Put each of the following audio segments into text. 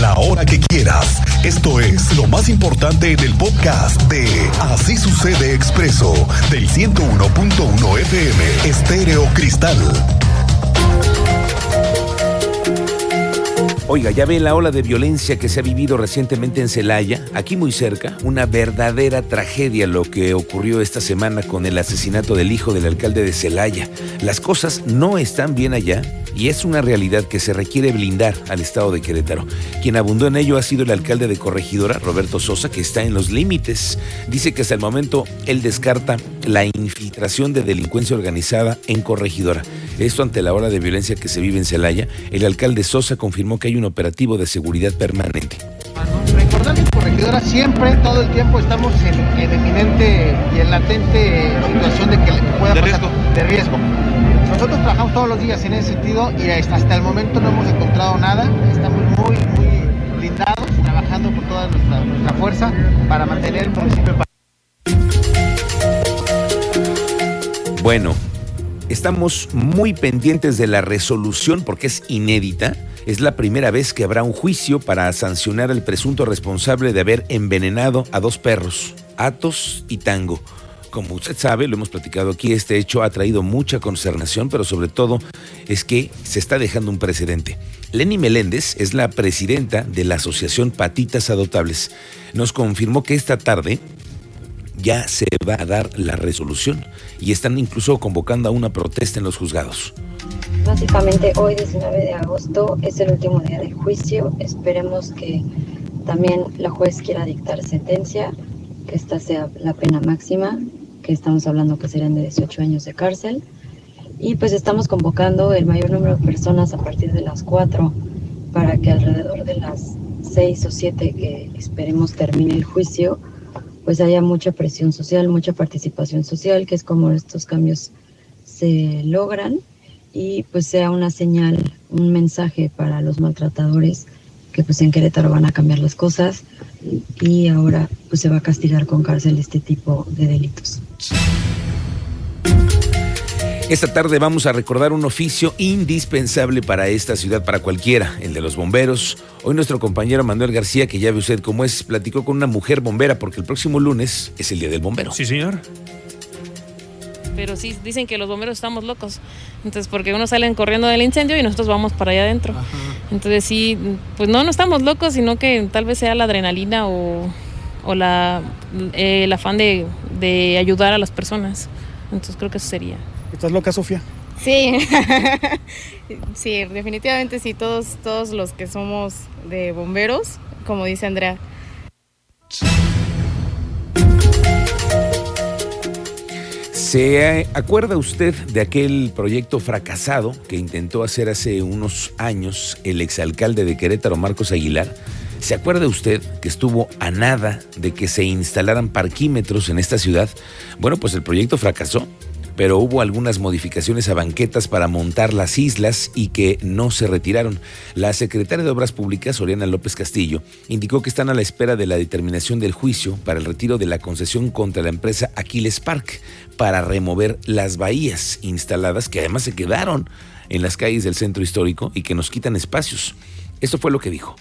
la hora que quieras. Esto es lo más importante en el podcast de Así sucede expreso del 101.1 FM Estéreo Cristal. Oiga, ya ve la ola de violencia que se ha vivido recientemente en Celaya, aquí muy cerca, una verdadera tragedia lo que ocurrió esta semana con el asesinato del hijo del alcalde de Celaya. Las cosas no están bien allá y es una realidad que se requiere blindar al estado de Querétaro. Quien abundó en ello ha sido el alcalde de Corregidora, Roberto Sosa, que está en los límites. Dice que hasta el momento él descarta la infiltración de delincuencia organizada en Corregidora. Esto ante la ola de violencia que se vive en Celaya, el alcalde Sosa confirmó que hay un operativo de seguridad permanente. Recordar que Corregidora siempre, todo el tiempo estamos en, en eminente y en latente situación de que pueda De pasar riesgo. de riesgo. Nosotros trabajamos todos los días en ese sentido y hasta, el momento no hemos encontrado nada. Estamos muy, muy blindados, trabajando con toda nuestra, fuerza para mantener el municipio. Bueno, estamos muy pendientes de la resolución porque es inédita. Es la primera vez que habrá un juicio para sancionar al presunto responsable de haber envenenado a dos perros, Atos y Tango. Como usted sabe, lo hemos platicado aquí, este hecho ha traído mucha consternación, pero sobre todo es que se está dejando un precedente. Lenny Meléndez es la presidenta de la Asociación Patitas Adoptables. Nos confirmó que esta tarde ya se va a dar la resolución y están incluso convocando a una protesta en los juzgados. Básicamente hoy 19 de agosto es el último día del juicio. Esperemos que también la juez quiera dictar sentencia, que esta sea la pena máxima, que estamos hablando que serían de 18 años de cárcel. Y pues estamos convocando el mayor número de personas a partir de las 4 para que alrededor de las 6 o 7 que esperemos termine el juicio, pues haya mucha presión social, mucha participación social, que es como estos cambios se logran y pues sea una señal, un mensaje para los maltratadores que pues en Querétaro van a cambiar las cosas y ahora pues se va a castigar con cárcel este tipo de delitos. Esta tarde vamos a recordar un oficio indispensable para esta ciudad, para cualquiera, el de los bomberos. Hoy nuestro compañero Manuel García, que ya ve usted cómo es, platicó con una mujer bombera porque el próximo lunes es el Día del Bombero. Sí, señor. Pero sí, dicen que los bomberos estamos locos. Entonces, porque unos salen corriendo del incendio y nosotros vamos para allá adentro. Entonces, sí, pues no, no estamos locos, sino que tal vez sea la adrenalina o, o la, eh, el afán de, de ayudar a las personas. Entonces, creo que eso sería. ¿Estás loca, Sofía? Sí, sí, definitivamente sí, todos, todos los que somos de bomberos, como dice Andrea. ¿Se acuerda usted de aquel proyecto fracasado que intentó hacer hace unos años el exalcalde de Querétaro, Marcos Aguilar? ¿Se acuerda usted que estuvo a nada de que se instalaran parquímetros en esta ciudad? Bueno, pues el proyecto fracasó, pero hubo algunas modificaciones a banquetas para montar las islas y que no se retiraron. La secretaria de Obras Públicas, Oriana López Castillo, indicó que están a la espera de la determinación del juicio para el retiro de la concesión contra la empresa Aquiles Park para remover las bahías instaladas que además se quedaron en las calles del centro histórico y que nos quitan espacios. Esto fue lo que dijo.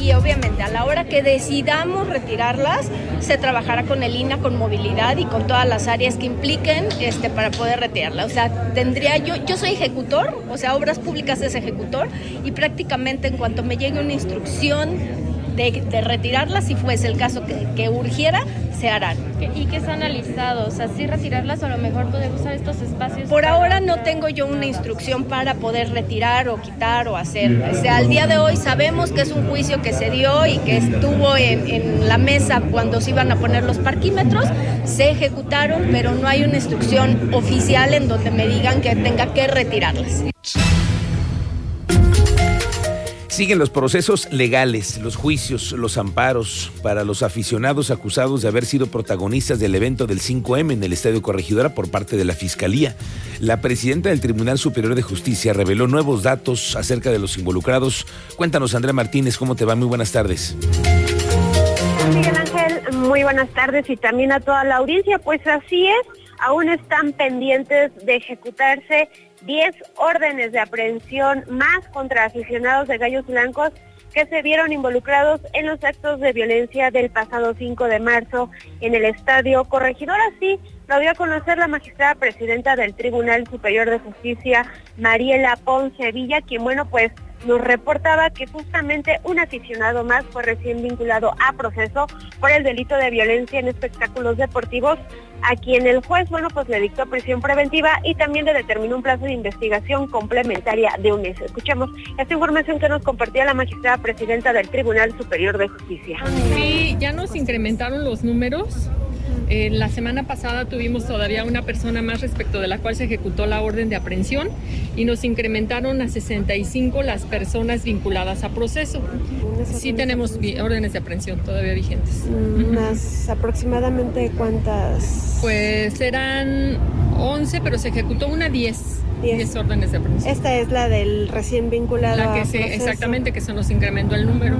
Y obviamente a la hora que decidamos retirarlas, se trabajará con el INA, con movilidad y con todas las áreas que impliquen este, para poder retirarla. O sea, tendría yo, yo soy ejecutor, o sea, Obras Públicas es ejecutor y prácticamente en cuanto me llegue una instrucción de, de retirarlas, si fuese el caso que, que urgiera, se harán. ¿Y qué están analizados? ¿Así retirarlas o a lo mejor poder usar estos espacios? Por ahora no tengo yo una instrucción para poder retirar o quitar o hacer. O sea, al día de hoy sabemos que es un juicio que se dio y que estuvo en, en la mesa cuando se iban a poner los parquímetros. Se ejecutaron, pero no hay una instrucción oficial en donde me digan que tenga que retirarlas. Siguen los procesos legales, los juicios, los amparos para los aficionados acusados de haber sido protagonistas del evento del 5M en el Estadio Corregidora por parte de la Fiscalía. La presidenta del Tribunal Superior de Justicia reveló nuevos datos acerca de los involucrados. Cuéntanos, Andrea Martínez, ¿cómo te va? Muy buenas tardes. Miguel Ángel, muy buenas tardes y también a toda la audiencia. Pues así es, aún están pendientes de ejecutarse 10 órdenes de aprehensión más contra aficionados de Gallos Blancos que se vieron involucrados en los actos de violencia del pasado 5 de marzo en el Estadio Corregidor. Así lo dio a conocer la magistrada presidenta del Tribunal Superior de Justicia, Mariela Ponce Villa, quien, bueno, pues nos reportaba que justamente un aficionado más fue recién vinculado a proceso por el delito de violencia en espectáculos deportivos, a quien el juez, bueno, pues le dictó prisión preventiva y también le determinó un plazo de investigación complementaria de un mes. Escuchemos esta información que nos compartía la magistrada presidenta del Tribunal Superior de Justicia. Sí, ya nos incrementaron los números eh, la semana pasada tuvimos todavía una persona más respecto de la cual se ejecutó la orden de aprehensión y nos incrementaron a 65 las personas vinculadas a proceso. Sí tenemos órdenes de aprehensión todavía vigentes. ¿Más aproximadamente cuántas? Pues eran 11, pero se ejecutó una 10. 10 órdenes de aprehensión. Esta es la del recién vinculado. La que se, exactamente, que se nos incrementó el número.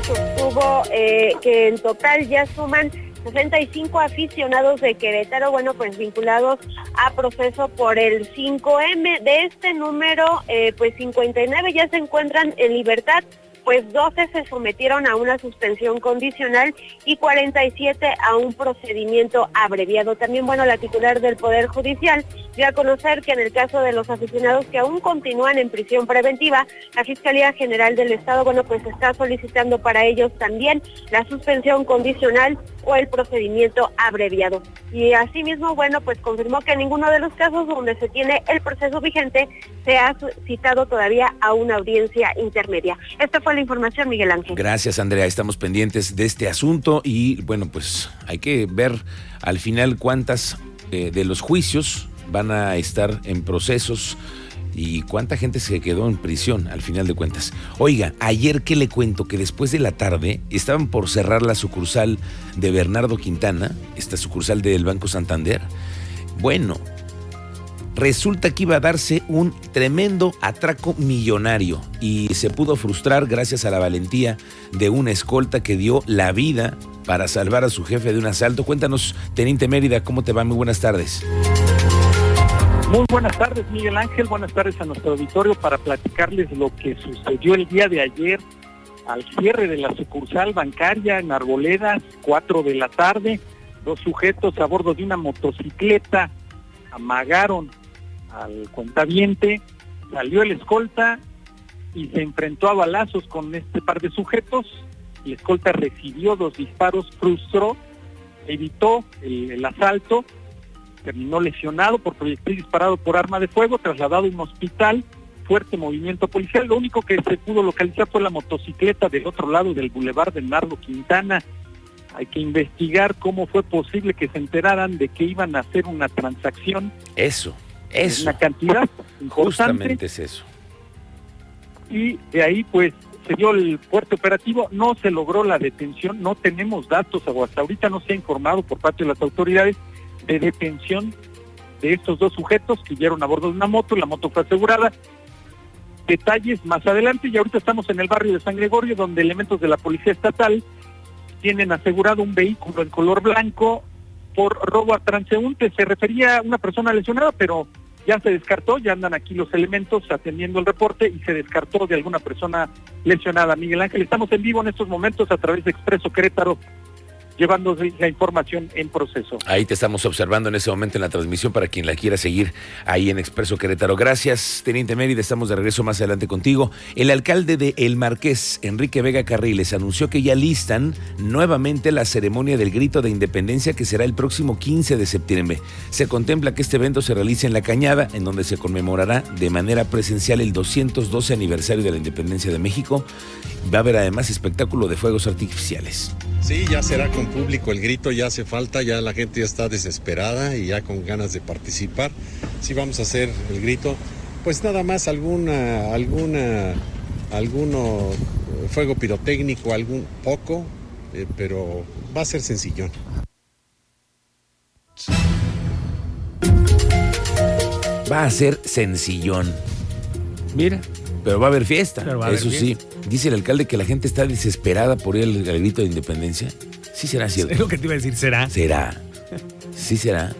Sostuvo eh, que en total ya suman 65 aficionados de Querétaro, bueno, pues vinculados a proceso por el 5M. De este número, eh, pues 59 ya se encuentran en libertad pues 12 se sometieron a una suspensión condicional y 47 a un procedimiento abreviado. También, bueno, la titular del Poder Judicial dio a conocer que en el caso de los aficionados que aún continúan en prisión preventiva, la Fiscalía General del Estado, bueno, pues está solicitando para ellos también la suspensión condicional o el procedimiento abreviado. Y asimismo, bueno, pues confirmó que en ninguno de los casos donde se tiene el proceso vigente se ha citado todavía a una audiencia intermedia. Esta fue la información, Miguel Ángel. Gracias, Andrea. Estamos pendientes de este asunto y bueno, pues hay que ver al final cuántas eh, de los juicios van a estar en procesos y cuánta gente se quedó en prisión al final de cuentas. Oiga, ayer que le cuento que después de la tarde estaban por cerrar la sucursal de Bernardo Quintana, esta sucursal del Banco Santander. Bueno, resulta que iba a darse un tremendo atraco millonario y se pudo frustrar gracias a la valentía de una escolta que dio la vida para salvar a su jefe de un asalto. Cuéntanos, Teniente Mérida, ¿cómo te va? Muy buenas tardes. Muy buenas tardes, Miguel Ángel. Buenas tardes a nuestro auditorio para platicarles lo que sucedió el día de ayer al cierre de la sucursal bancaria en Arboledas, 4 de la tarde. Dos sujetos a bordo de una motocicleta amagaron al cuentaviente, salió el escolta y se enfrentó a balazos con este par de sujetos. El escolta recibió dos disparos, frustró, evitó el, asalto, terminó lesionado por proyectil disparado por arma de fuego, trasladado a un hospital, fuerte movimiento policial. Lo único que se pudo localizar fue la motocicleta del otro lado del bulevar de Nardo Quintana. Hay que investigar cómo fue posible que se enteraran de que iban a hacer una transacción. Eso es Una cantidad Justamente es eso. Y de ahí pues se dio el fuerte operativo, no se logró la detención, no tenemos datos o hasta ahorita no se ha informado por parte de las autoridades de detención de estos dos sujetos que huyeron a bordo de una moto, la moto fue asegurada. Detalles más adelante y ahorita estamos en el barrio de San Gregorio donde elementos de la policía estatal tienen asegurado un vehículo en color blanco por robo a transeúnte. Se refería a una persona lesionada, pero ya se descartó, ya andan aquí los elementos atendiendo el reporte y se descartó de alguna persona lesionada. Miguel Ángel, estamos en vivo en estos momentos a través de Expreso Querétaro llevando la información en proceso. Ahí te estamos observando en ese momento en la transmisión para quien la quiera seguir ahí en Expreso Querétaro. Gracias, Teniente Mérida. Estamos de regreso más adelante contigo. El alcalde de El Marqués, Enrique Vega Carriles, anunció que ya listan nuevamente la ceremonia del grito de independencia que será el próximo 15 de septiembre. Se contempla que este evento se realice en La Cañada, en donde se conmemorará de manera presencial el 212 aniversario de la independencia de México. Va a haber además espectáculo de fuegos artificiales. Sí, ya será con público el grito, ya hace falta, ya la gente ya está desesperada y ya con ganas de participar. Sí vamos a hacer el grito. Pues nada más alguna, alguna, alguno fuego pirotécnico, algún poco, eh, pero va a ser sencillón. Va a ser sencillón. Mira, pero va a haber fiesta. Eso sí. Dice el alcalde que la gente está desesperada por el, el grito de independencia. Sí será cierto. Es lo que te iba a decir, ¿será? Será. Sí será.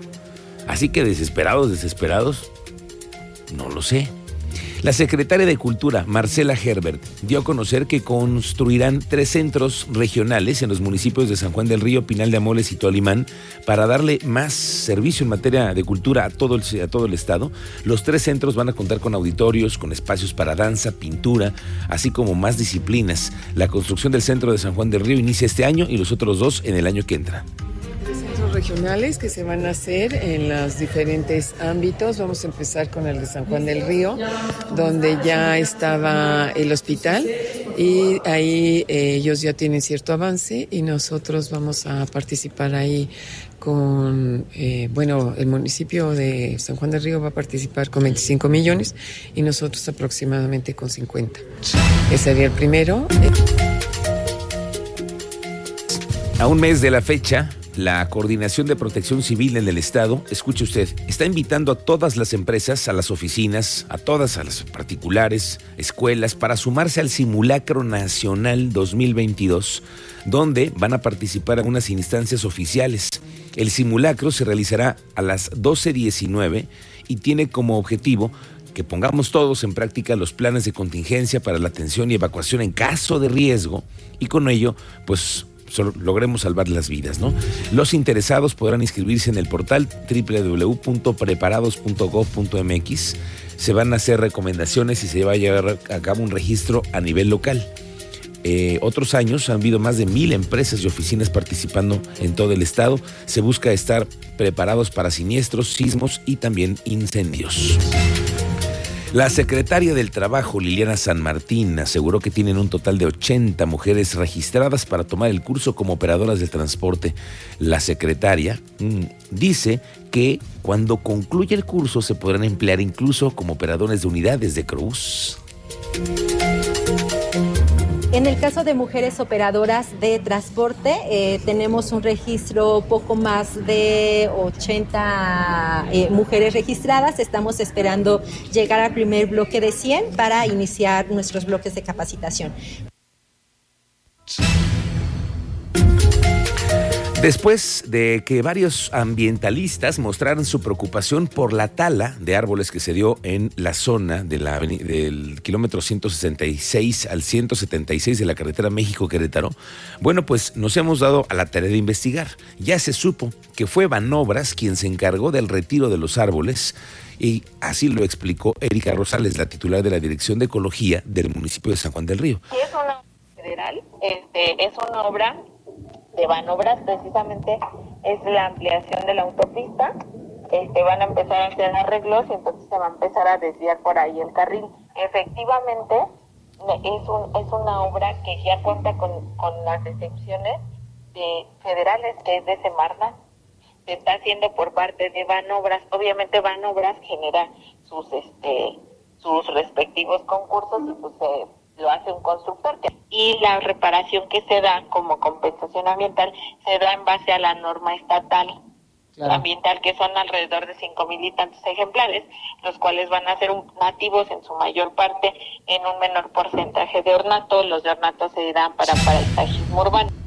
Así que desesperados, desesperados, no lo sé. La secretaria de Cultura, Marcela Herbert, dio a conocer que construirán tres centros regionales en los municipios de San Juan del Río, Pinal de Amoles y Tolimán para darle más servicio en materia de cultura a todo, el, a todo el estado. Los tres centros van a contar con auditorios, con espacios para danza, pintura, así como más disciplinas. La construcción del centro de San Juan del Río inicia este año y los otros dos en el año que entra regionales que se van a hacer en los diferentes ámbitos. Vamos a empezar con el de San Juan del Río, donde ya estaba el hospital y ahí eh, ellos ya tienen cierto avance y nosotros vamos a participar ahí con, eh, bueno, el municipio de San Juan del Río va a participar con 25 millones y nosotros aproximadamente con 50. Ese sería el primero. A un mes de la fecha, la Coordinación de Protección Civil en el Estado, escuche usted, está invitando a todas las empresas, a las oficinas, a todas, a las particulares, escuelas, para sumarse al Simulacro Nacional 2022, donde van a participar algunas instancias oficiales. El simulacro se realizará a las 12.19 y tiene como objetivo que pongamos todos en práctica los planes de contingencia para la atención y evacuación en caso de riesgo y con ello, pues logremos salvar las vidas. ¿no? Los interesados podrán inscribirse en el portal www.preparados.gov.mx. Se van a hacer recomendaciones y se va a llevar a cabo un registro a nivel local. Eh, otros años han habido más de mil empresas y oficinas participando en todo el estado. Se busca estar preparados para siniestros, sismos y también incendios. La secretaria del Trabajo, Liliana San Martín, aseguró que tienen un total de 80 mujeres registradas para tomar el curso como operadoras de transporte. La secretaria mm, dice que cuando concluya el curso se podrán emplear incluso como operadores de unidades de cruz. En el caso de mujeres operadoras de transporte, eh, tenemos un registro poco más de 80 eh, mujeres registradas. Estamos esperando llegar al primer bloque de 100 para iniciar nuestros bloques de capacitación. Después de que varios ambientalistas mostraran su preocupación por la tala de árboles que se dio en la zona de la, del kilómetro 166 al 176 de la carretera México-Querétaro, bueno, pues nos hemos dado a la tarea de investigar. Ya se supo que fue Banobras quien se encargó del retiro de los árboles y así lo explicó Erika Rosales, la titular de la Dirección de Ecología del municipio de San Juan del Río. Es una federal, este, es una obra de Banobras precisamente es la ampliación de la autopista. Este, van a empezar a hacer arreglos y entonces se va a empezar a desviar por ahí el carril. Efectivamente, es, un, es una obra que ya cuenta con, con las excepciones de federales, que es de Semarna. Se está haciendo por parte de Banobras. Obviamente Banobras genera sus, este, sus respectivos concursos y pues se lo hace un constructor. Y la reparación que se da como compensación ambiental se da en base a la norma estatal ambiental, que son alrededor de cinco mil y tantos ejemplares, los cuales van a ser nativos en su mayor parte en un menor porcentaje de ornato. Los de ornato se dan para paisajes urbano.